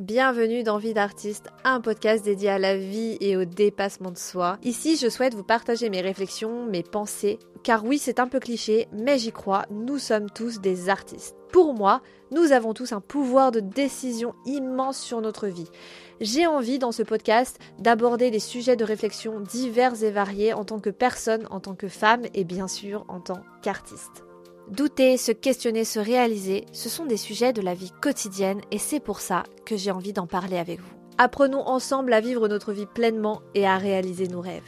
Bienvenue dans Vie d'artiste, un podcast dédié à la vie et au dépassement de soi. Ici, je souhaite vous partager mes réflexions, mes pensées, car oui, c'est un peu cliché, mais j'y crois, nous sommes tous des artistes. Pour moi, nous avons tous un pouvoir de décision immense sur notre vie. J'ai envie dans ce podcast d'aborder des sujets de réflexion divers et variés en tant que personne, en tant que femme et bien sûr en tant qu'artiste. Douter, se questionner, se réaliser, ce sont des sujets de la vie quotidienne et c'est pour ça que j'ai envie d'en parler avec vous. Apprenons ensemble à vivre notre vie pleinement et à réaliser nos rêves.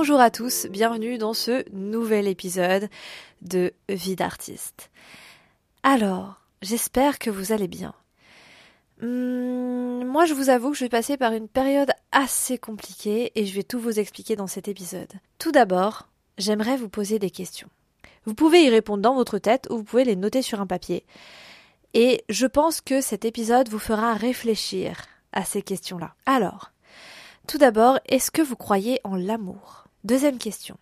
Bonjour à tous, bienvenue dans ce nouvel épisode de Vie d'artiste. Alors, j'espère que vous allez bien. Hum, moi, je vous avoue que je vais passer par une période assez compliquée et je vais tout vous expliquer dans cet épisode. Tout d'abord, j'aimerais vous poser des questions. Vous pouvez y répondre dans votre tête ou vous pouvez les noter sur un papier. Et je pense que cet épisode vous fera réfléchir à ces questions-là. Alors, tout d'abord, est-ce que vous croyez en l'amour? Deuxième question.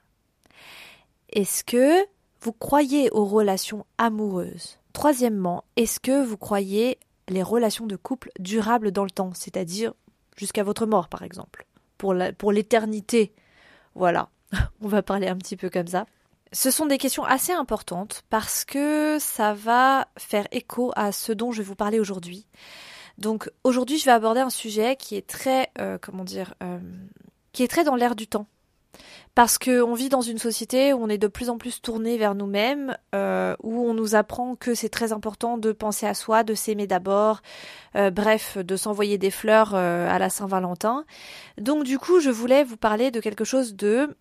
Est-ce que vous croyez aux relations amoureuses? Troisièmement, est-ce que vous croyez les relations de couple durables dans le temps, c'est-à-dire jusqu'à votre mort par exemple, pour l'éternité Voilà, on va parler un petit peu comme ça. Ce sont des questions assez importantes parce que ça va faire écho à ce dont je vais vous parler aujourd'hui. Donc aujourd'hui, je vais aborder un sujet qui est très, euh, comment dire, euh, qui est très dans l'air du temps parce qu'on vit dans une société où on est de plus en plus tourné vers nous-mêmes, euh, où on nous apprend que c'est très important de penser à soi, de s'aimer d'abord, euh, bref, de s'envoyer des fleurs euh, à la Saint-Valentin. Donc du coup, je voulais vous parler de quelque chose de...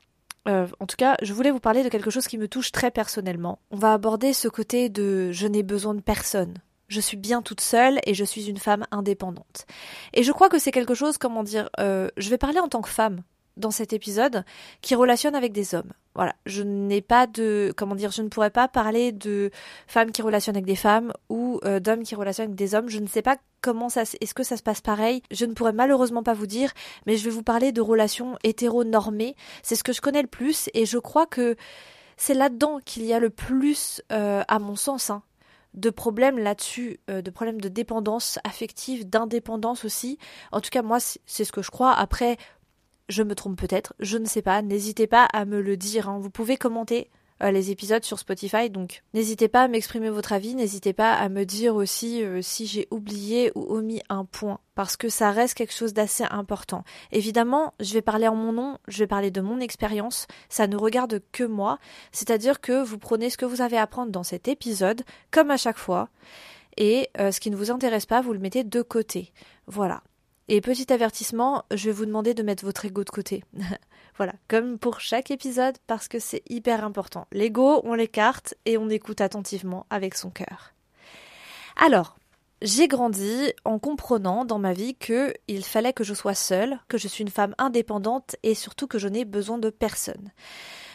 en tout cas, je voulais vous parler de quelque chose qui me touche très personnellement. On va aborder ce côté de je n'ai besoin de personne. Je suis bien toute seule et je suis une femme indépendante. Et je crois que c'est quelque chose, comment dire, je vais parler en tant que femme dans cet épisode qui relationne avec des hommes. Voilà, je n'ai pas de comment dire, je ne pourrais pas parler de femmes qui relationnent avec des femmes ou euh, d'hommes qui relationnent avec des hommes. Je ne sais pas comment ça est-ce que ça se passe pareil. Je ne pourrais malheureusement pas vous dire, mais je vais vous parler de relations hétéronormées. C'est ce que je connais le plus et je crois que c'est là-dedans qu'il y a le plus, euh, à mon sens, hein, de problèmes là-dessus, euh, de problèmes de dépendance affective, d'indépendance aussi. En tout cas, moi, c'est ce que je crois. Après, je me trompe peut-être, je ne sais pas, n'hésitez pas à me le dire. Hein. Vous pouvez commenter euh, les épisodes sur Spotify, donc n'hésitez pas à m'exprimer votre avis, n'hésitez pas à me dire aussi euh, si j'ai oublié ou omis un point, parce que ça reste quelque chose d'assez important. Évidemment, je vais parler en mon nom, je vais parler de mon expérience, ça ne regarde que moi, c'est-à-dire que vous prenez ce que vous avez à apprendre dans cet épisode, comme à chaque fois, et euh, ce qui ne vous intéresse pas, vous le mettez de côté. Voilà. Et petit avertissement, je vais vous demander de mettre votre ego de côté. voilà, comme pour chaque épisode, parce que c'est hyper important. L'ego, on l'écarte et on écoute attentivement avec son cœur. Alors, j'ai grandi en comprenant dans ma vie que il fallait que je sois seule, que je suis une femme indépendante et surtout que je n'ai besoin de personne.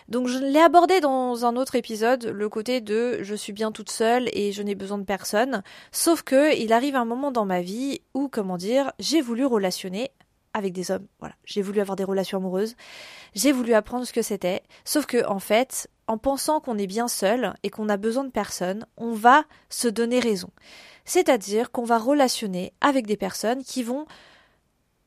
Donc je l'ai abordé dans un autre épisode, le côté de je suis bien toute seule et je n'ai besoin de personne. Sauf que il arrive un moment dans ma vie où, comment dire, j'ai voulu relationner avec des hommes. Voilà, j'ai voulu avoir des relations amoureuses. J'ai voulu apprendre ce que c'était. Sauf que, en fait, en pensant qu'on est bien seul et qu'on a besoin de personne, on va se donner raison. C'est-à-dire qu'on va relationner avec des personnes qui vont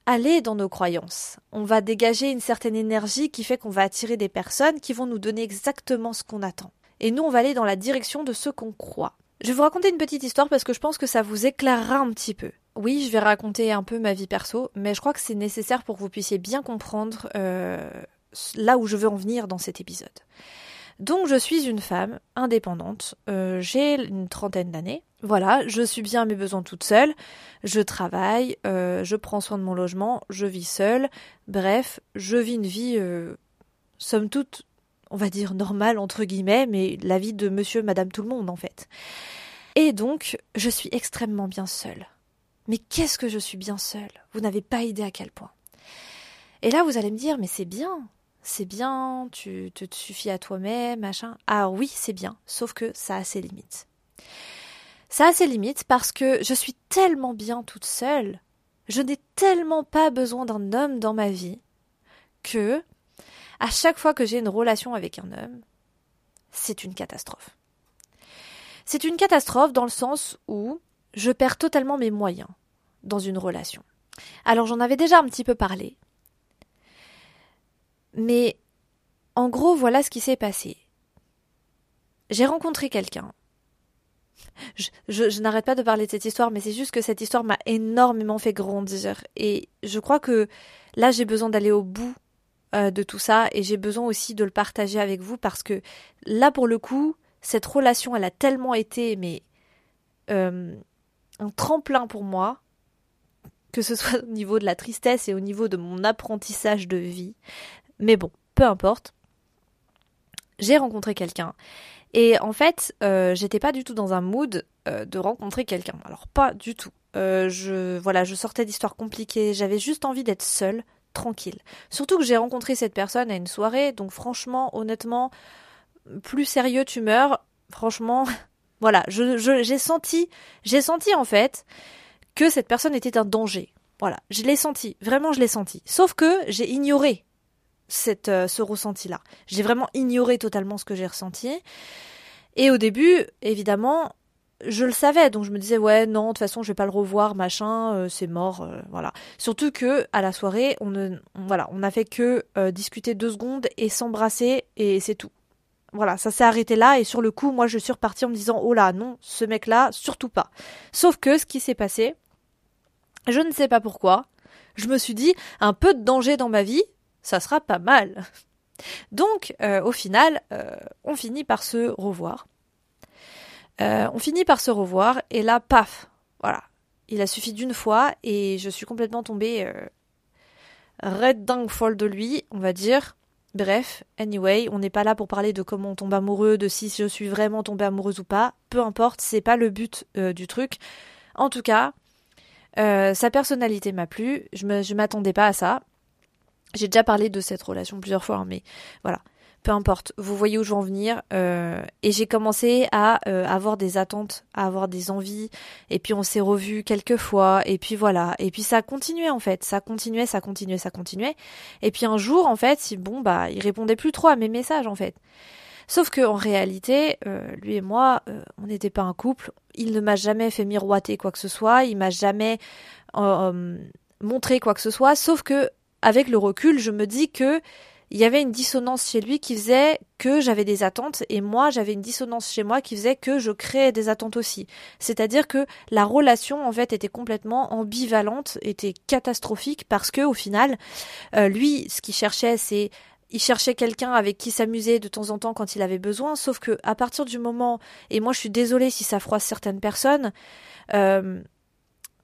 aller dans nos croyances. On va dégager une certaine énergie qui fait qu'on va attirer des personnes qui vont nous donner exactement ce qu'on attend. Et nous, on va aller dans la direction de ce qu'on croit. Je vais vous raconter une petite histoire parce que je pense que ça vous éclairera un petit peu. Oui, je vais raconter un peu ma vie perso, mais je crois que c'est nécessaire pour que vous puissiez bien comprendre euh, là où je veux en venir dans cet épisode. Donc je suis une femme indépendante, euh, j'ai une trentaine d'années, voilà, je suis bien à mes besoins toute seule, je travaille, euh, je prends soin de mon logement, je vis seule, bref, je vis une vie, euh, somme toute, on va dire normale entre guillemets, mais la vie de monsieur, madame, tout le monde en fait. Et donc, je suis extrêmement bien seule. Mais qu'est-ce que je suis bien seule? Vous n'avez pas idée à quel point. Et là, vous allez me dire, mais c'est bien, c'est bien, tu te suffis à toi-même, machin. Ah oui, c'est bien, sauf que ça a ses limites. Ça a ses limites parce que je suis tellement bien toute seule, je n'ai tellement pas besoin d'un homme dans ma vie que à chaque fois que j'ai une relation avec un homme, c'est une catastrophe. C'est une catastrophe dans le sens où je perds totalement mes moyens dans une relation. Alors j'en avais déjà un petit peu parlé. Mais en gros, voilà ce qui s'est passé. J'ai rencontré quelqu'un. Je, n'arrête pas de parler de cette histoire, mais c'est juste que cette histoire m'a énormément fait grandir. Et je crois que là, j'ai besoin d'aller au bout euh, de tout ça et j'ai besoin aussi de le partager avec vous parce que là, pour le coup, cette relation, elle a tellement été, mais euh, un tremplin pour moi, que ce soit au niveau de la tristesse et au niveau de mon apprentissage de vie. Mais bon, peu importe. J'ai rencontré quelqu'un. Et en fait, euh, j'étais pas du tout dans un mood euh, de rencontrer quelqu'un. Alors pas du tout. Euh, je voilà, je sortais d'histoires compliquées. J'avais juste envie d'être seule, tranquille. Surtout que j'ai rencontré cette personne à une soirée. Donc franchement, honnêtement, plus sérieux tu meurs. Franchement, voilà, je, j'ai senti, j'ai senti en fait que cette personne était un danger. Voilà, je l'ai senti, vraiment je l'ai senti. Sauf que j'ai ignoré cette, euh, ce ressenti-là. J'ai vraiment ignoré totalement ce que j'ai ressenti. Et au début, évidemment, je le savais, donc je me disais ouais non de toute façon je vais pas le revoir machin, euh, c'est mort, euh, voilà. Surtout que à la soirée on ne, voilà, on n'a fait que discuter deux secondes et s'embrasser et c'est tout. Voilà, ça s'est arrêté là et sur le coup moi je suis repartie en me disant oh là non ce mec là surtout pas. Sauf que ce qui s'est passé, je ne sais pas pourquoi. Je me suis dit, un peu de danger dans ma vie, ça sera pas mal. Donc, euh, au final, euh, on finit par se revoir. Euh, on finit par se revoir, et là, paf, voilà. Il a suffi d'une fois, et je suis complètement tombée red dingue folle de lui, on va dire. Bref, anyway, on n'est pas là pour parler de comment on tombe amoureux, de si je suis vraiment tombée amoureuse ou pas. Peu importe, c'est pas le but du truc. En tout cas, sa personnalité m'a plu, je ne m'attendais pas à ça. J'ai déjà parlé de cette relation plusieurs fois, hein, mais voilà, peu importe. Vous voyez où je veux en venir. Euh, et j'ai commencé à euh, avoir des attentes, à avoir des envies. Et puis on s'est revus quelques fois. Et puis voilà. Et puis ça continuait en fait. Ça continuait, ça continuait, ça continuait. Et puis un jour en fait, bon bah, il répondait plus trop à mes messages en fait. Sauf que en réalité, euh, lui et moi, euh, on n'était pas un couple. Il ne m'a jamais fait miroiter quoi que ce soit. Il m'a jamais euh, montré quoi que ce soit. Sauf que avec le recul, je me dis que il y avait une dissonance chez lui qui faisait que j'avais des attentes et moi j'avais une dissonance chez moi qui faisait que je créais des attentes aussi. C'est-à-dire que la relation en fait était complètement ambivalente, était catastrophique parce que au final, lui ce qu'il cherchait c'est il cherchait quelqu'un avec qui s'amuser de temps en temps quand il avait besoin, sauf que à partir du moment, et moi je suis désolée si ça froisse certaines personnes, euh,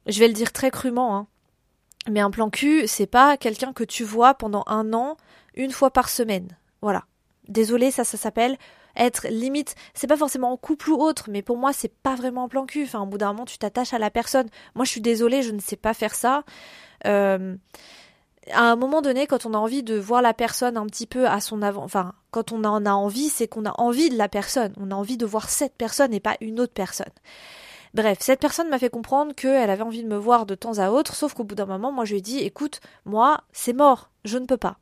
je vais le dire très crûment, hein, mais un plan cul, c'est pas quelqu'un que tu vois pendant un an, une fois par semaine. Voilà. Désolée, ça, ça s'appelle être limite, c'est pas forcément en couple ou autre, mais pour moi, c'est pas vraiment un plan cul. Enfin, au bout d'un moment, tu t'attaches à la personne. Moi, je suis désolée, je ne sais pas faire ça. Euh, à un moment donné, quand on a envie de voir la personne un petit peu à son avant, enfin, quand on en a envie, c'est qu'on a envie de la personne. On a envie de voir cette personne et pas une autre personne. Bref, cette personne m'a fait comprendre qu'elle avait envie de me voir de temps à autre, sauf qu'au bout d'un moment, moi je lui ai dit, écoute, moi, c'est mort, je ne peux pas.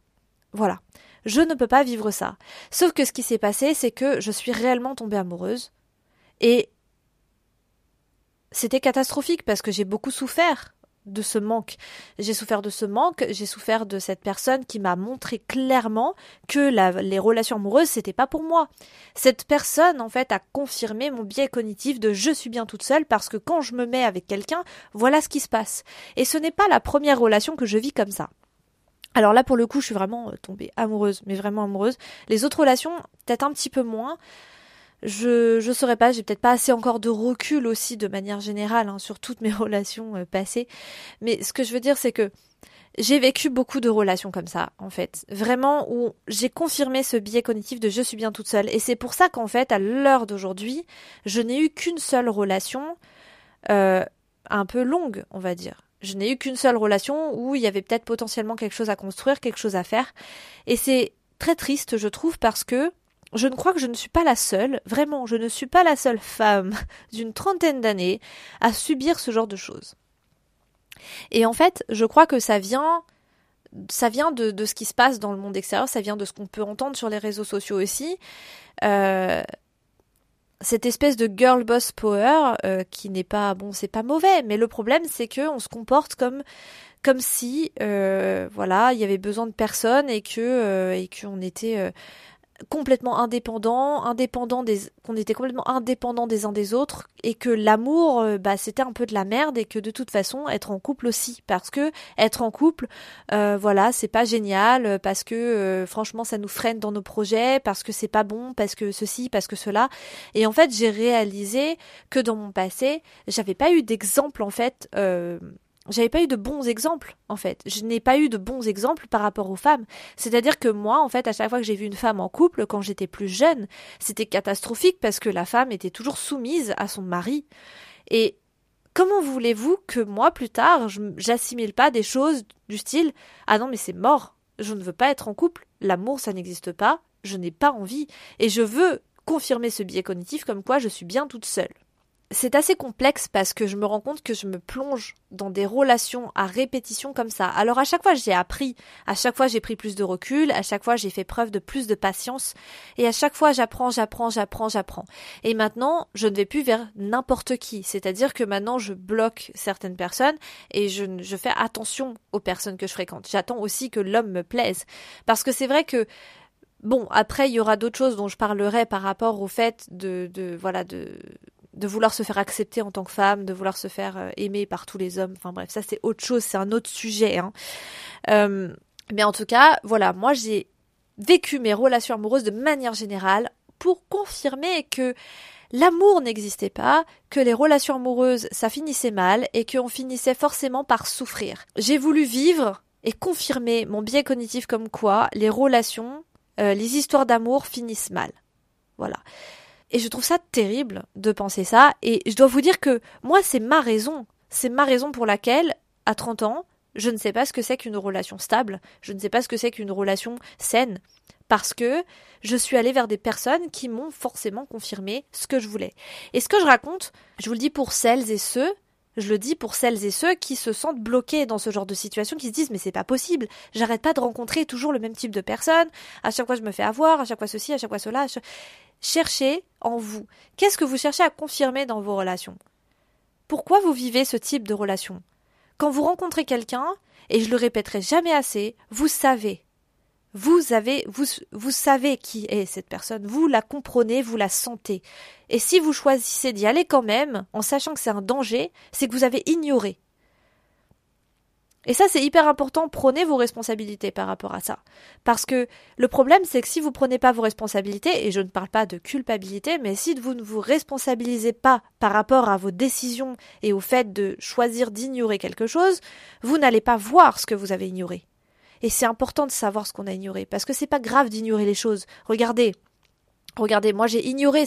Voilà. Je ne peux pas vivre ça. Sauf que ce qui s'est passé, c'est que je suis réellement tombée amoureuse. Et c'était catastrophique parce que j'ai beaucoup souffert de ce manque. J'ai souffert de ce manque, j'ai souffert de cette personne qui m'a montré clairement que les relations amoureuses c'était pas pour moi. Cette personne en fait a confirmé mon biais cognitif de je suis bien toute seule parce que quand je me mets avec quelqu'un, voilà ce qui se passe. Et ce n'est pas la première relation que je vis comme ça. Alors là pour le coup, je suis vraiment euh, tombée amoureuse, mais vraiment amoureuse. Les autres relations, peut-être un petit peu moins je je saurais pas, j'ai peut-être pas assez encore de recul aussi de manière générale hein, sur toutes mes relations euh, passées. Mais ce que je veux dire c'est que j'ai vécu beaucoup de relations comme ça, en fait. Vraiment, où j'ai confirmé ce biais cognitif de je suis bien toute seule. Et c'est pour ça qu'en fait, à l'heure d'aujourd'hui, je n'ai eu qu'une seule relation, euh, un peu longue, on va dire. Je n'ai eu qu'une seule relation où il y avait peut-être potentiellement quelque chose à construire, quelque chose à faire. Et c'est très triste, je trouve, parce que je ne crois que je ne suis pas la seule, vraiment, je ne suis pas la seule femme d'une trentaine d'années à subir ce genre de choses. Et en fait, je crois que ça vient, ça vient de, ce qui se passe dans le monde extérieur, ça vient de ce qu'on peut entendre sur les réseaux sociaux aussi. Euh, cette espèce de girl boss power euh, qui n'est pas bon, c'est pas mauvais, mais le problème c'est que on se comporte comme comme si euh, voilà il y avait besoin de personne et que euh, et qu'on était complètement indépendant, indépendant des, qu'on était complètement indépendant des uns des autres et que l'amour, euh, bah, c'était un peu de la merde et que de toute façon, être en couple aussi, parce que être en couple, euh, voilà, c'est pas génial, parce que euh, franchement, ça nous freine dans nos projets, parce que c'est pas bon, parce que ceci, parce que cela. Et en fait, j'ai réalisé que dans mon passé, j'avais pas eu d'exemple en fait. Euh, j'avais pas eu de bons exemples en fait. Je n'ai pas eu de bons exemples par rapport aux femmes. C'est-à-dire que moi, en fait, à chaque fois que j'ai vu une femme en couple quand j'étais plus jeune, c'était catastrophique parce que la femme était toujours soumise à son mari. Et comment voulez-vous que moi, plus tard, j'assimile pas des choses du style ah non mais c'est mort, je ne veux pas être en couple, l'amour ça n'existe pas, je n'ai pas envie et je veux confirmer ce biais cognitif comme quoi je suis bien toute seule c'est assez complexe parce que je me rends compte que je me plonge dans des relations à répétition comme ça. Alors à chaque fois j'ai appris, à chaque fois j'ai pris plus de recul, à chaque fois j'ai fait preuve de plus de patience et à chaque fois j'apprends, j'apprends, j'apprends, j'apprends. Et maintenant je ne vais plus vers n'importe qui, c'est-à-dire que maintenant je bloque certaines personnes et je, fais attention aux personnes que je fréquente. J'attends aussi que l'homme me plaise parce que c'est vrai que Bon, après, il y aura d'autres choses dont je parlerai par rapport au fait de, de voilà, de, de vouloir se faire accepter en tant que femme, de vouloir se faire euh, aimer par tous les hommes. Enfin bref, ça c'est autre chose, c'est un autre sujet. Hein. Euh, mais en tout cas, voilà, moi j'ai vécu mes relations amoureuses de manière générale pour confirmer que l'amour n'existait pas, que les relations amoureuses ça finissait mal et qu'on finissait forcément par souffrir. J'ai voulu vivre et confirmer mon biais cognitif comme quoi les relations, euh, les histoires d'amour finissent mal. Voilà. Et je trouve ça terrible de penser ça. Et je dois vous dire que moi, c'est ma raison. C'est ma raison pour laquelle, à 30 ans, je ne sais pas ce que c'est qu'une relation stable. Je ne sais pas ce que c'est qu'une relation saine. Parce que je suis allée vers des personnes qui m'ont forcément confirmé ce que je voulais. Et ce que je raconte, je vous le dis pour celles et ceux je le dis pour celles et ceux qui se sentent bloqués dans ce genre de situation, qui se disent mais c'est pas possible, j'arrête pas de rencontrer toujours le même type de personnes, à chaque fois je me fais avoir, à chaque fois ceci, à chaque fois cela. Cherchez en vous. Qu'est-ce que vous cherchez à confirmer dans vos relations? Pourquoi vous vivez ce type de relation? Quand vous rencontrez quelqu'un, et je le répéterai jamais assez, vous savez. Vous avez, vous, vous savez qui est cette personne, vous la comprenez, vous la sentez. Et si vous choisissez d'y aller quand même, en sachant que c'est un danger, c'est que vous avez ignoré. Et ça, c'est hyper important. Prenez vos responsabilités par rapport à ça. Parce que le problème, c'est que si vous prenez pas vos responsabilités, et je ne parle pas de culpabilité, mais si vous ne vous responsabilisez pas par rapport à vos décisions et au fait de choisir d'ignorer quelque chose, vous n'allez pas voir ce que vous avez ignoré. Et c'est important de savoir ce qu'on a ignoré. Parce que c'est pas grave d'ignorer les choses. Regardez. Regardez, moi j'ai ignoré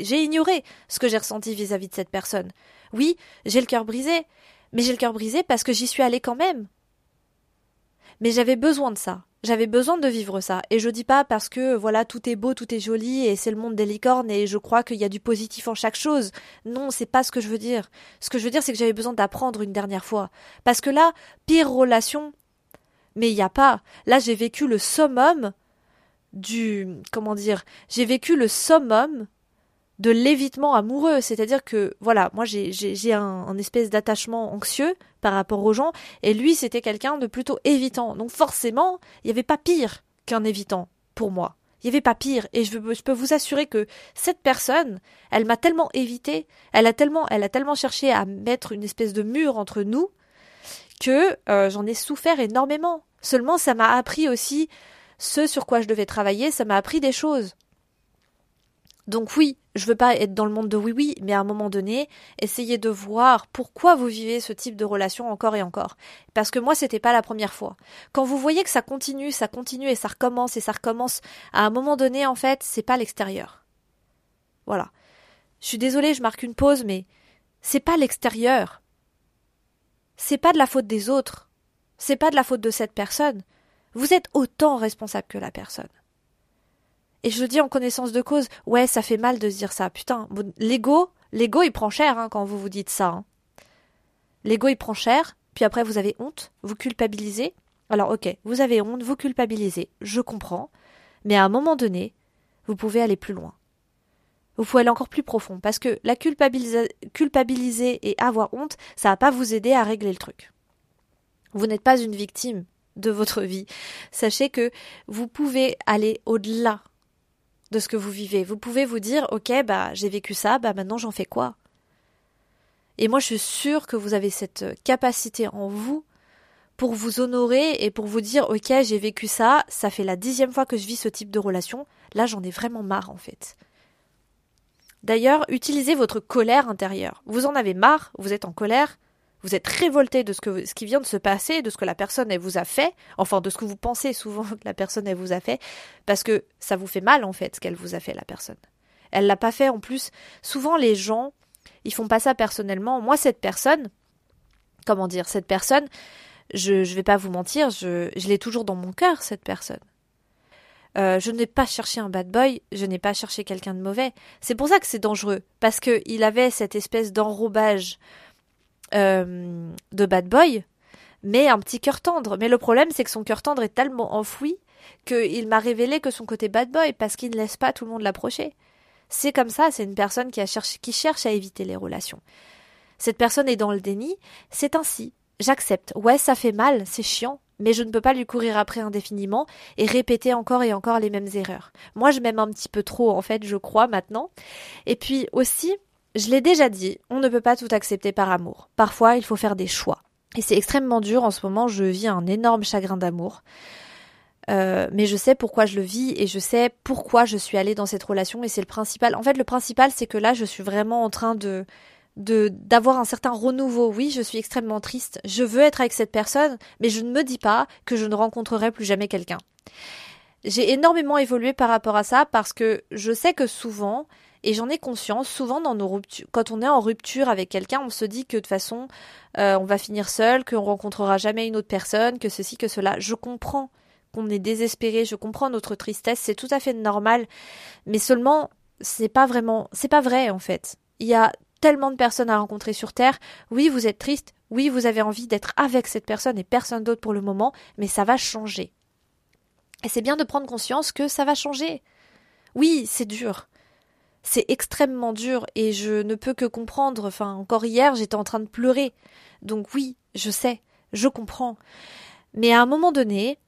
j'ai ignoré ce que j'ai ressenti vis-à-vis de cette personne. Oui, j'ai le cœur brisé, mais j'ai le cœur brisé parce que j'y suis allée quand même. Mais j'avais besoin de ça. J'avais besoin de vivre ça. Et je dis pas parce que, voilà, tout est beau, tout est joli et c'est le monde des licornes et je crois qu'il y a du positif en chaque chose. Non, c'est pas ce que je veux dire. Ce que je veux dire, c'est que j'avais besoin d'apprendre une dernière fois. Parce que là, pire relation. Mais il y a pas. Là, j'ai vécu le summum du, comment dire, j'ai vécu le summum de l'évitement amoureux. C'est-à-dire que, voilà, moi j'ai un, un espèce d'attachement anxieux par rapport aux gens, et lui c'était quelqu'un de plutôt évitant. Donc forcément, il n'y avait pas pire qu'un évitant pour moi. Il n'y avait pas pire, et je, peux vous assurer que cette personne, elle m'a tellement évité, elle a tellement, elle a tellement cherché à mettre une espèce de mur entre nous, que euh, j'en ai souffert énormément. Seulement, ça m'a appris aussi ce sur quoi je devais travailler, ça m'a appris des choses. Donc oui, je veux pas être dans le monde de oui oui, mais à un moment donné, essayez de voir pourquoi vous vivez ce type de relation encore et encore. Parce que moi, c'était pas la première fois. Quand vous voyez que ça continue, ça continue et ça recommence et ça recommence, à un moment donné, en fait, c'est pas l'extérieur. Voilà. Je suis désolée, je marque une pause, mais c'est pas l'extérieur. C'est pas de la faute des autres. C'est pas de la faute de cette personne. Vous êtes autant responsable que la personne. Et je le dis en connaissance de cause. Ouais, ça fait mal de dire ça. Putain, l'ego, l'ego, il prend cher hein, quand vous vous dites ça. Hein. L'ego, il prend cher. Puis après, vous avez honte, vous culpabilisez. Alors, ok, vous avez honte, vous culpabilisez. Je comprends. Mais à un moment donné, vous pouvez aller plus loin. Vous pouvez aller encore plus profond. Parce que la culpabiliser et avoir honte, ça va pas vous aider à régler le truc. Vous n'êtes pas une victime de votre vie. Sachez que vous pouvez aller au-delà de ce que vous vivez. Vous pouvez vous dire, ok, bah j'ai vécu ça, bah maintenant j'en fais quoi? Et moi je suis sûre que vous avez cette capacité en vous pour vous honorer et pour vous dire, ok, j'ai vécu ça, ça fait la dixième fois que je vis ce type de relation, là j'en ai vraiment marre en fait. D'ailleurs, utilisez votre colère intérieure. Vous en avez marre, vous êtes en colère, vous êtes révolté de ce, que, qui vient de se passer, de ce que la personne elle vous a fait, enfin de ce que vous pensez souvent que la personne elle vous a fait, parce que ça vous fait mal en fait ce qu'elle vous a fait la personne. Elle l'a pas fait en plus. Souvent les gens, ils font pas ça personnellement. Moi cette personne, comment dire, cette personne, je je vais pas vous mentir, je, l'ai toujours dans mon cœur cette personne. Euh, je n'ai pas cherché un bad boy, je n'ai pas cherché quelqu'un de mauvais. C'est pour ça que c'est dangereux, parce que il avait cette espèce d'enrobage euh, de bad boy, mais un petit cœur tendre. Mais le problème, c'est que son cœur tendre est tellement enfoui qu'il m'a révélé que son côté bad boy, parce qu'il ne laisse pas tout le monde l'approcher. C'est comme ça, c'est une personne qui, a cherché, qui cherche à éviter les relations. Cette personne est dans le déni, c'est ainsi. J'accepte. Ouais, ça fait mal, c'est chiant, mais je ne peux pas lui courir après indéfiniment et répéter encore et encore les mêmes erreurs. Moi, je m'aime un petit peu trop, en fait, je crois, maintenant. Et puis aussi, je l'ai déjà dit, on ne peut pas tout accepter par amour. Parfois, il faut faire des choix. Et c'est extrêmement dur en ce moment, je vis un énorme chagrin d'amour. Euh, mais je sais pourquoi je le vis et je sais pourquoi je suis allée dans cette relation et c'est le principal. En fait, le principal, c'est que là, je suis vraiment en train de de d'avoir un certain renouveau. Oui, je suis extrêmement triste. Je veux être avec cette personne, mais je ne me dis pas que je ne rencontrerai plus jamais quelqu'un. J'ai énormément évolué par rapport à ça parce que je sais que souvent, et j'en ai conscience, souvent quand on est en rupture avec quelqu'un, on se dit que de toute façon, euh, on va finir seul, qu'on rencontrera jamais une autre personne, que ceci, que cela. Je comprends qu'on est désespéré, je comprends notre tristesse, c'est tout à fait normal, mais seulement, c'est pas vraiment, c'est pas vrai en fait. Il y a tellement de personnes à rencontrer sur Terre. Oui, vous êtes triste, oui, vous avez envie d'être avec cette personne et personne d'autre pour le moment, mais ça va changer. Et c'est bien de prendre conscience que ça va changer. Oui, c'est dur c'est extrêmement dur et je ne peux que comprendre. Enfin, encore hier, j'étais en train de pleurer. Donc oui, je sais, je comprends. Mais à un moment donné,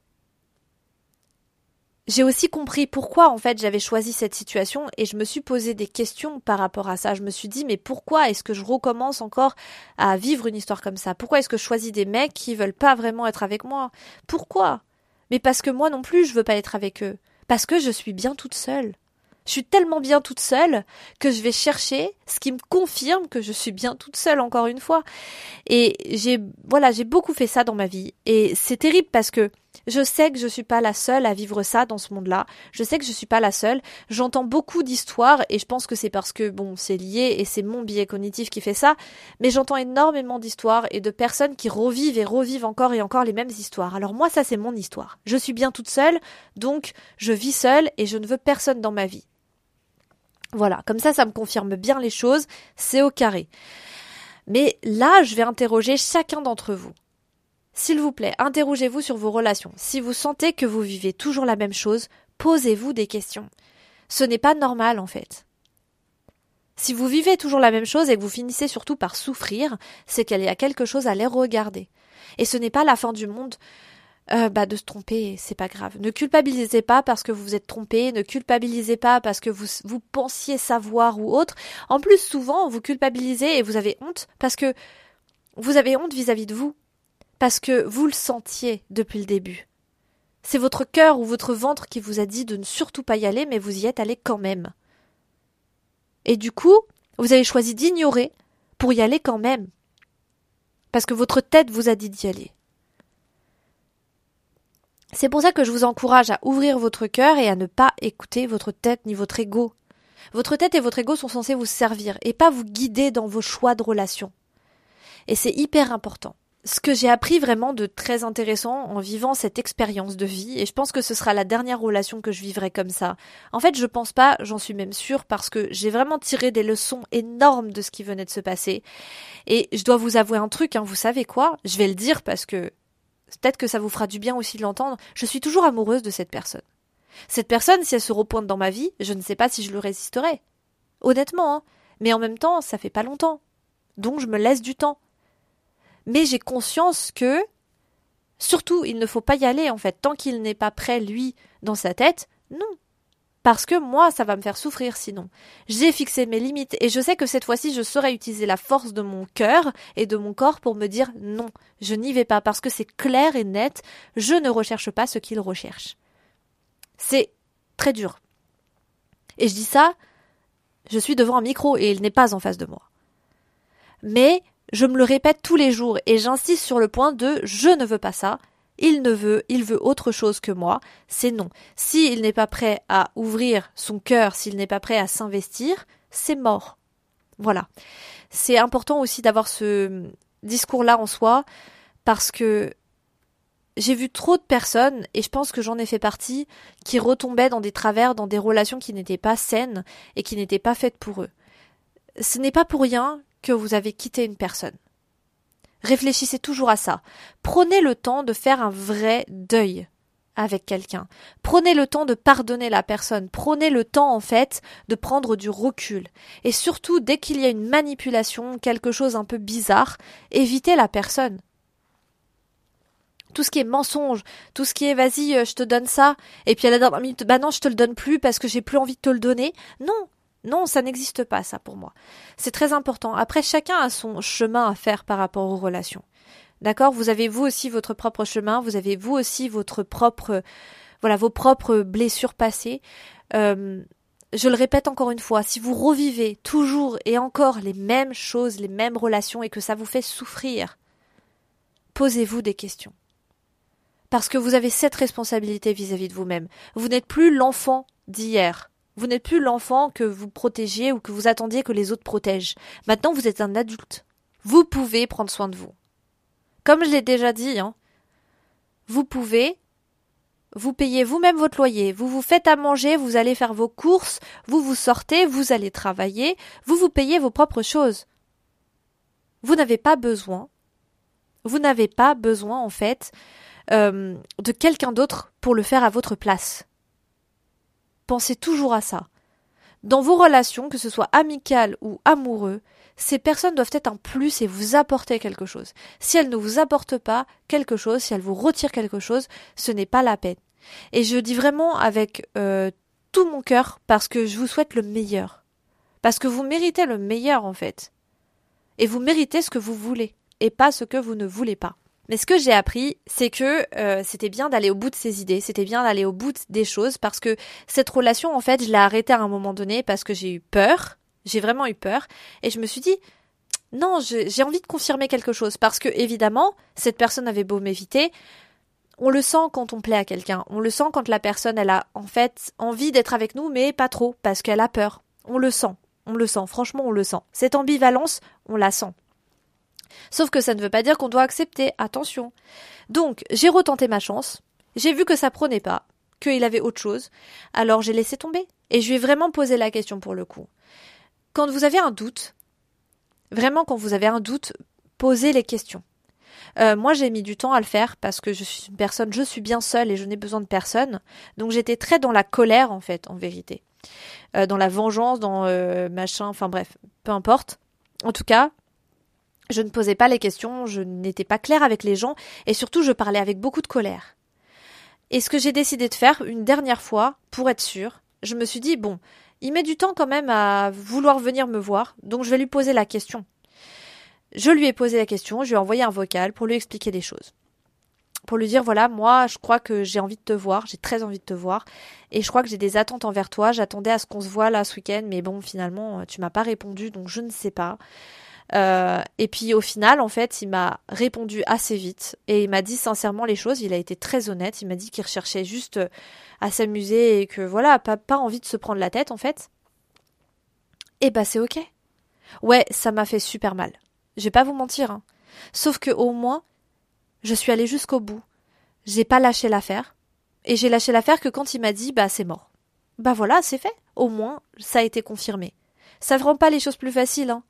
j'ai aussi compris pourquoi en fait j'avais choisi cette situation et je me suis posé des questions par rapport à ça. Je me suis dit mais pourquoi est-ce que je recommence encore à vivre une histoire comme ça? Pourquoi est-ce que je choisis des mecs qui veulent pas vraiment être avec moi? Pourquoi? Mais parce que moi non plus je veux pas être avec eux. Parce que je suis bien toute seule. Je suis tellement bien toute seule que je vais chercher ce qui me confirme que je suis bien toute seule encore une fois. Et j'ai voilà, j'ai beaucoup fait ça dans ma vie et c'est terrible parce que je sais que je suis pas la seule à vivre ça dans ce monde-là. Je sais que je suis pas la seule. J'entends beaucoup d'histoires et je pense que c'est parce que bon, c'est lié et c'est mon biais cognitif qui fait ça, mais j'entends énormément d'histoires et de personnes qui revivent et revivent encore et encore les mêmes histoires. Alors moi ça c'est mon histoire. Je suis bien toute seule, donc je vis seule et je ne veux personne dans ma vie. Voilà, comme ça, ça me confirme bien les choses, c'est au carré. Mais là, je vais interroger chacun d'entre vous. S'il vous plaît, interrogez-vous sur vos relations. Si vous sentez que vous vivez toujours la même chose, posez-vous des questions. Ce n'est pas normal, en fait. Si vous vivez toujours la même chose et que vous finissez surtout par souffrir, c'est qu'il y a quelque chose à les regarder. Et ce n'est pas la fin du monde euh, bah, de se tromper, c'est pas grave. Ne culpabilisez pas parce que vous vous êtes trompé, ne culpabilisez pas parce que vous, vous pensiez savoir ou autre. En plus, souvent, vous culpabilisez et vous avez honte parce que vous avez honte vis-à-vis de vous. Parce que vous le sentiez depuis le début. C'est votre cœur ou votre ventre qui vous a dit de ne surtout pas y aller, mais vous y êtes allé quand même. Et du coup, vous avez choisi d'ignorer pour y aller quand même. Parce que votre tête vous a dit d'y aller. C'est pour ça que je vous encourage à ouvrir votre cœur et à ne pas écouter votre tête ni votre ego. Votre tête et votre ego sont censés vous servir et pas vous guider dans vos choix de relation. Et c'est hyper important. ce que j'ai appris vraiment de très intéressant en vivant cette expérience de vie, et je pense que ce sera la dernière relation que je vivrai comme ça. En fait, je pense pas, j'en suis même sûre, parce que j'ai vraiment tiré des leçons énormes de ce qui venait de se passer. Et je dois vous avouer un truc, hein, vous savez quoi? Je vais le dire parce que peut-être que ça vous fera du bien aussi de l'entendre. Je suis toujours amoureuse de cette personne. Cette personne, si elle se repointe dans ma vie, je ne sais pas si je lui résisterai. Honnêtement, hein. Mais en même temps, ça fait pas longtemps. Donc je me laisse du temps mais j'ai conscience que surtout il ne faut pas y aller en fait tant qu'il n'est pas prêt lui dans sa tête non parce que moi ça va me faire souffrir sinon. J'ai fixé mes limites et je sais que cette fois-ci je saurai utiliser la force de mon cœur et de mon corps pour me dire non je n'y vais pas parce que c'est clair et net je ne recherche pas ce qu'il recherche. C'est très dur. Et je dis ça je suis devant un micro et il n'est pas en face de moi. Mais je me le répète tous les jours et j'insiste sur le point de je ne veux pas ça. Il ne veut, il veut autre chose que moi, c'est non. S'il n'est pas prêt à ouvrir son cœur, s'il n'est pas prêt à s'investir, c'est mort. Voilà. C'est important aussi d'avoir ce discours-là en soi parce que j'ai vu trop de personnes, et je pense que j'en ai fait partie, qui retombaient dans des travers, dans des relations qui n'étaient pas saines et qui n'étaient pas faites pour eux. Ce n'est pas pour rien que vous avez quitté une personne. Réfléchissez toujours à ça. Prenez le temps de faire un vrai deuil avec quelqu'un. Prenez le temps de pardonner la personne. Prenez le temps, en fait, de prendre du recul. Et surtout, dès qu'il y a une manipulation, quelque chose un peu bizarre, évitez la personne. Tout ce qui est mensonge, tout ce qui est vas-y, euh, je te donne ça, et puis à la dernière minute, bah non, je te le donne plus parce que j'ai plus envie de te le donner. Non, non, ça n'existe pas, ça, pour moi. C'est très important. Après, chacun a son chemin à faire par rapport aux relations. D'accord? Vous avez vous aussi votre propre chemin, vous avez vous aussi votre propre, voilà, vos propres blessures passées. Euh, je le répète encore une fois, si vous revivez toujours et encore les mêmes choses, les mêmes relations et que ça vous fait souffrir, posez-vous des questions. Parce que vous avez cette responsabilité vis-à-vis -vis de vous-même. Vous n'êtes plus l'enfant d'hier. Vous n'êtes plus l'enfant que vous protégiez ou que vous attendiez que les autres protègent. Maintenant, vous êtes un adulte. Vous pouvez prendre soin de vous. Comme je l'ai déjà dit, hein, vous pouvez vous payez vous-même votre loyer, vous vous faites à manger, vous allez faire vos courses, vous vous sortez, vous allez travailler, vous vous payez vos propres choses. Vous n'avez pas besoin, vous n'avez pas besoin en fait euh, de quelqu'un d'autre pour le faire à votre place. Pensez toujours à ça. Dans vos relations, que ce soit amicales ou amoureux, ces personnes doivent être un plus et vous apporter quelque chose. Si elles ne vous apportent pas quelque chose, si elles vous retirent quelque chose, ce n'est pas la peine. Et je dis vraiment avec euh, tout mon cœur parce que je vous souhaite le meilleur. Parce que vous méritez le meilleur en fait. Et vous méritez ce que vous voulez et pas ce que vous ne voulez pas. Mais ce que j'ai appris, c'est que euh, c'était bien d'aller au bout de ses idées, c'était bien d'aller au bout des choses, parce que cette relation, en fait, je l'ai arrêtée à un moment donné parce que j'ai eu peur, j'ai vraiment eu peur, et je me suis dit, non, j'ai envie de confirmer quelque chose, parce que évidemment, cette personne avait beau m'éviter, on le sent quand on plaît à quelqu'un, on le sent quand la personne, elle a en fait envie d'être avec nous, mais pas trop, parce qu'elle a peur. On le sent, on le sent, franchement, on le sent. Cette ambivalence, on la sent. Sauf que ça ne veut pas dire qu'on doit accepter, attention. Donc, j'ai retenté ma chance, j'ai vu que ça prenait pas, qu'il avait autre chose, alors j'ai laissé tomber. Et je lui ai vraiment posé la question pour le coup. Quand vous avez un doute, vraiment quand vous avez un doute, posez les questions. Euh, moi, j'ai mis du temps à le faire parce que je suis une personne, je suis bien seule et je n'ai besoin de personne. Donc, j'étais très dans la colère, en fait, en vérité. Euh, dans la vengeance, dans euh, machin, enfin bref, peu importe. En tout cas, je ne posais pas les questions, je n'étais pas claire avec les gens, et surtout je parlais avec beaucoup de colère. Et ce que j'ai décidé de faire une dernière fois, pour être sûre, je me suis dit, bon, il met du temps quand même à vouloir venir me voir, donc je vais lui poser la question. Je lui ai posé la question, je lui ai envoyé un vocal pour lui expliquer des choses. Pour lui dire, voilà, moi, je crois que j'ai envie de te voir, j'ai très envie de te voir, et je crois que j'ai des attentes envers toi, j'attendais à ce qu'on se voit là ce week-end, mais bon, finalement, tu m'as pas répondu, donc je ne sais pas. Euh, et puis au final, en fait, il m'a répondu assez vite et il m'a dit sincèrement les choses. Il a été très honnête. Il m'a dit qu'il recherchait juste euh, à s'amuser et que voilà, pas, envie de se prendre la tête en fait. Et bah c'est ok. Ouais, ça m'a fait super mal. Je vais pas vous mentir. Hein. Sauf que au moins, je suis allée jusqu'au bout. J'ai pas lâché l'affaire. Et j'ai lâché l'affaire que quand il m'a dit, bah, c'est mort. Bah voilà, c'est fait. Au moins, ça a été confirmé. Ça ne rend pas les choses plus faciles, hein.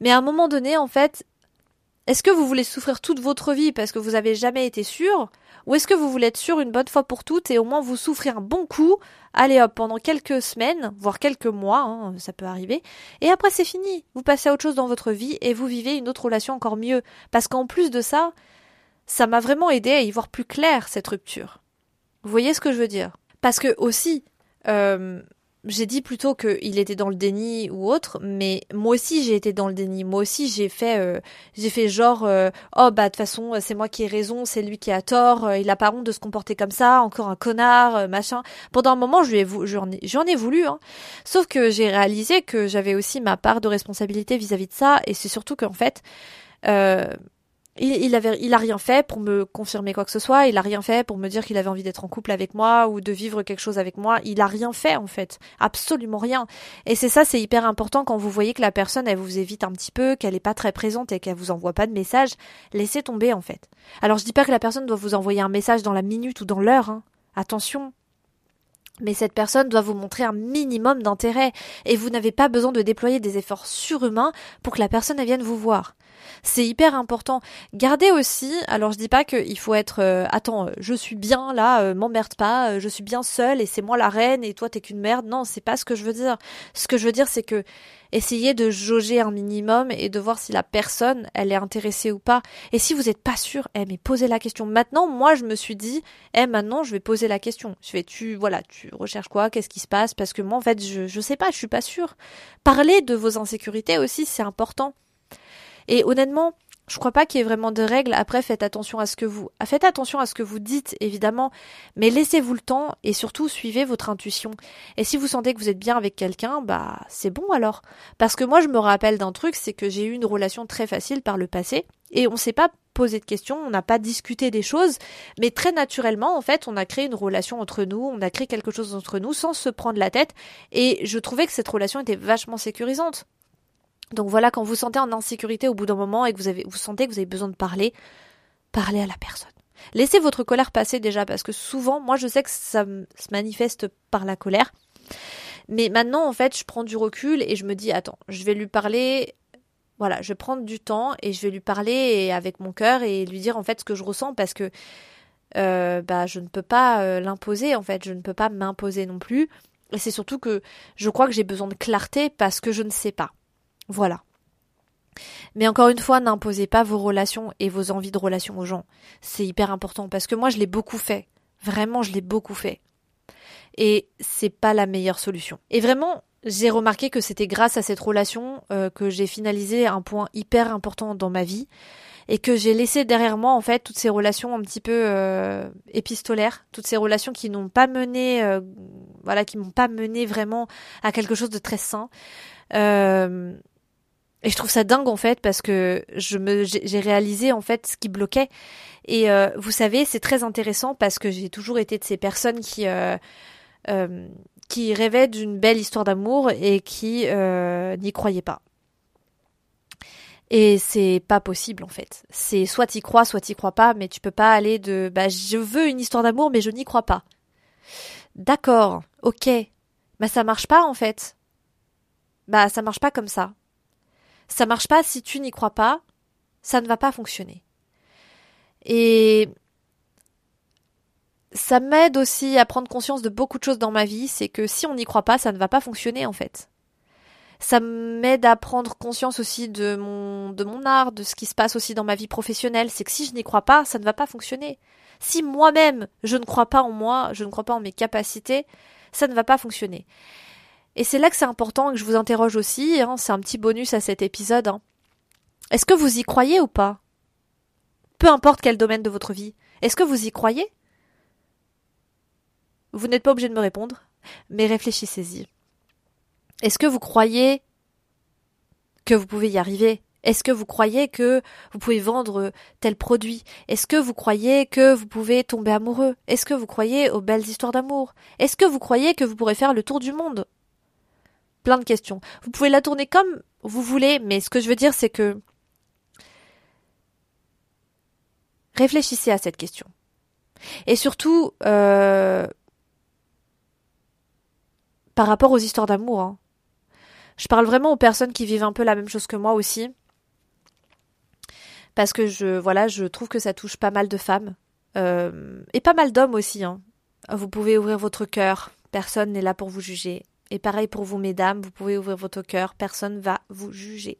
Mais à un moment donné, en fait, est-ce que vous voulez souffrir toute votre vie parce que vous avez jamais été sûr ou est-ce que vous voulez être sûr une bonne fois pour toutes et au moins vous souffrir un bon coup Allez hop, pendant quelques semaines, voire quelques mois, hein, ça peut arriver, et après c'est fini. Vous passez à autre chose dans votre vie et vous vivez une autre relation encore mieux. Parce qu'en plus de ça, ça m'a vraiment aidé à y voir plus clair cette rupture. Vous voyez ce que je veux dire? Parce que aussi, euh, j'ai dit plutôt qu'il était dans le déni ou autre, mais moi aussi j'ai été dans le déni. Moi aussi j'ai fait, euh, j'ai fait genre, euh, oh bah de toute façon c'est moi qui ai raison, c'est lui qui a tort, euh, il a pas honte de se comporter comme ça, encore un connard, machin. Pendant un moment j'en ai voulu, hein. Sauf que j'ai réalisé que j'avais aussi ma part de responsabilité vis-à-vis de ça, et c'est surtout qu'en fait, il, il, avait, il a rien fait pour me confirmer quoi que ce soit. Il a rien fait pour me dire qu'il avait envie d'être en couple avec moi ou de vivre quelque chose avec moi. Il a rien fait en fait, absolument rien. Et c'est ça, c'est hyper important quand vous voyez que la personne elle vous évite un petit peu, qu'elle est pas très présente et qu'elle vous envoie pas de message. Laissez tomber en fait. Alors je dis pas que la personne doit vous envoyer un message dans la minute ou dans l'heure. Hein. Attention, mais cette personne doit vous montrer un minimum d'intérêt et vous n'avez pas besoin de déployer des efforts surhumains pour que la personne vienne vous voir. C'est hyper important. Gardez aussi, alors je dis pas qu'il faut être euh, attends, je suis bien là, euh, m'emmerde pas, euh, je suis bien seule et c'est moi la reine et toi t'es qu'une merde. Non, c'est pas ce que je veux dire. Ce que je veux dire c'est que essayez de jauger un minimum et de voir si la personne elle est intéressée ou pas. Et si vous n'êtes pas sûr, eh mais posez la question. Maintenant, moi je me suis dit, eh maintenant je vais poser la question. Je vais tu voilà, tu recherches quoi, qu'est-ce qui se passe? Parce que moi en fait, je je sais pas, je suis pas sûre. Parler de vos insécurités aussi, c'est important. Et honnêtement, je crois pas qu'il y ait vraiment de règles. Après, faites attention à ce que vous, faites attention à ce que vous dites, évidemment, mais laissez-vous le temps et surtout suivez votre intuition. Et si vous sentez que vous êtes bien avec quelqu'un, bah, c'est bon alors. Parce que moi, je me rappelle d'un truc, c'est que j'ai eu une relation très facile par le passé et on s'est pas posé de questions, on n'a pas discuté des choses, mais très naturellement, en fait, on a créé une relation entre nous, on a créé quelque chose entre nous sans se prendre la tête et je trouvais que cette relation était vachement sécurisante. Donc voilà, quand vous sentez en insécurité au bout d'un moment et que vous, avez, vous sentez que vous avez besoin de parler, parlez à la personne. Laissez votre colère passer déjà, parce que souvent, moi je sais que ça se manifeste par la colère. Mais maintenant, en fait, je prends du recul et je me dis, attends, je vais lui parler, voilà, je vais prendre du temps et je vais lui parler avec mon cœur et lui dire en fait ce que je ressens parce que euh, bah, je ne peux pas euh, l'imposer, en fait, je ne peux pas m'imposer non plus. Et c'est surtout que je crois que j'ai besoin de clarté parce que je ne sais pas. Voilà. Mais encore une fois, n'imposez pas vos relations et vos envies de relations aux gens. C'est hyper important parce que moi, je l'ai beaucoup fait. Vraiment, je l'ai beaucoup fait. Et c'est pas la meilleure solution. Et vraiment, j'ai remarqué que c'était grâce à cette relation euh, que j'ai finalisé un point hyper important dans ma vie et que j'ai laissé derrière moi en fait toutes ces relations un petit peu euh, épistolaires, toutes ces relations qui n'ont pas mené, euh, voilà, qui m'ont pas mené vraiment à quelque chose de très sain. Euh, et je trouve ça dingue en fait parce que je me j'ai réalisé en fait ce qui bloquait. Et euh, vous savez, c'est très intéressant parce que j'ai toujours été de ces personnes qui euh, euh, qui rêvaient d'une belle histoire d'amour et qui n'y croyaient pas. Et c'est pas possible en fait. C'est soit t'y crois, soit t'y crois pas, mais tu peux pas aller de bah je veux une histoire d'amour mais je n'y crois pas. D'accord, ok, mais ça marche pas en fait. Bah ça marche pas comme ça. Ça marche pas si tu n'y crois pas, ça ne va pas fonctionner. Et ça m'aide aussi à prendre conscience de beaucoup de choses dans ma vie, c'est que si on n'y croit pas, ça ne va pas fonctionner en fait. Ça m'aide à prendre conscience aussi de mon de mon art, de ce qui se passe aussi dans ma vie professionnelle, c'est que si je n'y crois pas, ça ne va pas fonctionner. Si moi-même je ne crois pas en moi, je ne crois pas en mes capacités, ça ne va pas fonctionner. Et c'est là que c'est important et que je vous interroge aussi, hein, c'est un petit bonus à cet épisode. Hein. Est-ce que vous y croyez ou pas Peu importe quel domaine de votre vie. Est-ce que vous y croyez Vous n'êtes pas obligé de me répondre, mais réfléchissez-y. Est-ce que vous croyez que vous pouvez y arriver Est-ce que vous croyez que vous pouvez vendre tel produit Est-ce que vous croyez que vous pouvez tomber amoureux Est-ce que vous croyez aux belles histoires d'amour Est-ce que vous croyez que vous pourrez faire le tour du monde plein de questions. Vous pouvez la tourner comme vous voulez, mais ce que je veux dire, c'est que Réfléchissez à cette question. Et surtout, euh, par rapport aux histoires d'amour, hein. je parle vraiment aux personnes qui vivent un peu la même chose que moi aussi. Parce que je, voilà, je trouve que ça touche pas mal de femmes. Euh, et pas mal d'hommes aussi. Hein. Vous pouvez ouvrir votre cœur. Personne n'est là pour vous juger. Et pareil pour vous, mesdames, vous pouvez ouvrir votre cœur. Personne va vous juger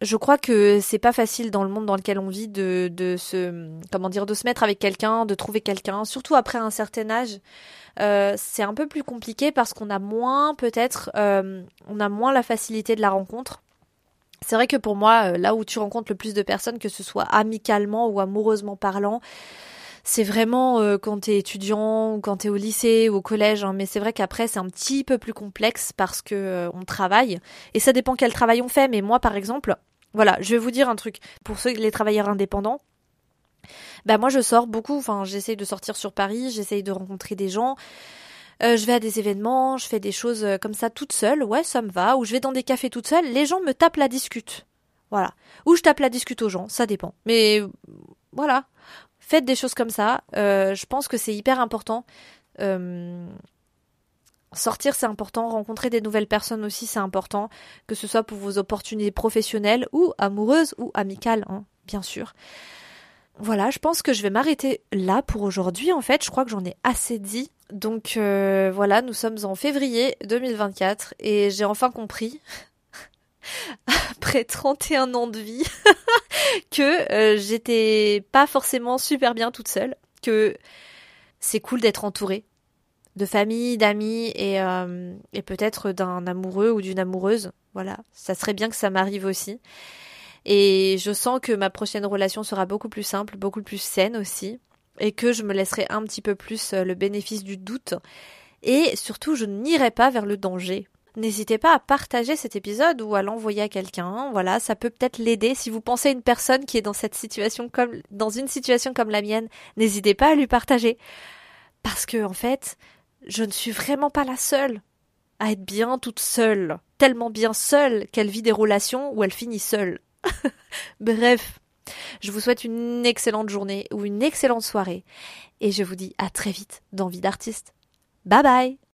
je crois que c'est pas facile dans le monde dans lequel on vit de, de se comment dire de se mettre avec quelqu'un, de trouver quelqu'un, surtout après un certain âge. Euh, c'est un peu plus compliqué parce qu'on a moins peut-être euh, on a moins la facilité de la rencontre. C'est vrai que pour moi, euh, là où tu rencontres le plus de personnes, que ce soit amicalement ou amoureusement parlant, c'est vraiment euh, quand t'es étudiant ou quand t'es au lycée ou au collège, hein, mais c'est vrai qu'après c'est un petit peu plus complexe parce que euh, on travaille et ça dépend quel travail on fait. Mais moi par exemple, voilà, je vais vous dire un truc pour ceux les travailleurs indépendants. Bah moi je sors beaucoup, enfin j'essaye de sortir sur Paris, j'essaye de rencontrer des gens. Euh, je vais à des événements, je fais des choses comme ça toute seule, ouais ça me va, ou je vais dans des cafés toute seule, les gens me tapent la discute. Voilà. Ou je tape la discute aux gens, ça dépend. Mais voilà. Faites des choses comme ça. Euh, je pense que c'est hyper important. Euh, sortir, c'est important. Rencontrer des nouvelles personnes aussi, c'est important. Que ce soit pour vos opportunités professionnelles ou amoureuses ou amicales, hein, bien sûr. Voilà, je pense que je vais m'arrêter là pour aujourd'hui. En fait, je crois que j'en ai assez dit. Donc euh, voilà, nous sommes en février 2024 et j'ai enfin compris après 31 ans de vie que euh, j'étais pas forcément super bien toute seule, que c'est cool d'être entourée de famille, d'amis et, euh, et peut-être d'un amoureux ou d'une amoureuse. Voilà, ça serait bien que ça m'arrive aussi. Et je sens que ma prochaine relation sera beaucoup plus simple, beaucoup plus saine aussi, et que je me laisserai un petit peu plus euh, le bénéfice du doute. Et surtout, je n'irai pas vers le danger. N'hésitez pas à partager cet épisode ou à l'envoyer à quelqu'un. Voilà, ça peut peut-être l'aider. Si vous pensez à une personne qui est dans une situation comme la mienne, n'hésitez pas à lui partager. Parce que, en fait, je ne suis vraiment pas la seule à être bien toute seule. Tellement bien seule qu'elle vit des relations où elle finit seule. Bref. Je vous souhaite une excellente journée ou une excellente soirée et je vous dis à très vite dans Vie d'artiste. Bye bye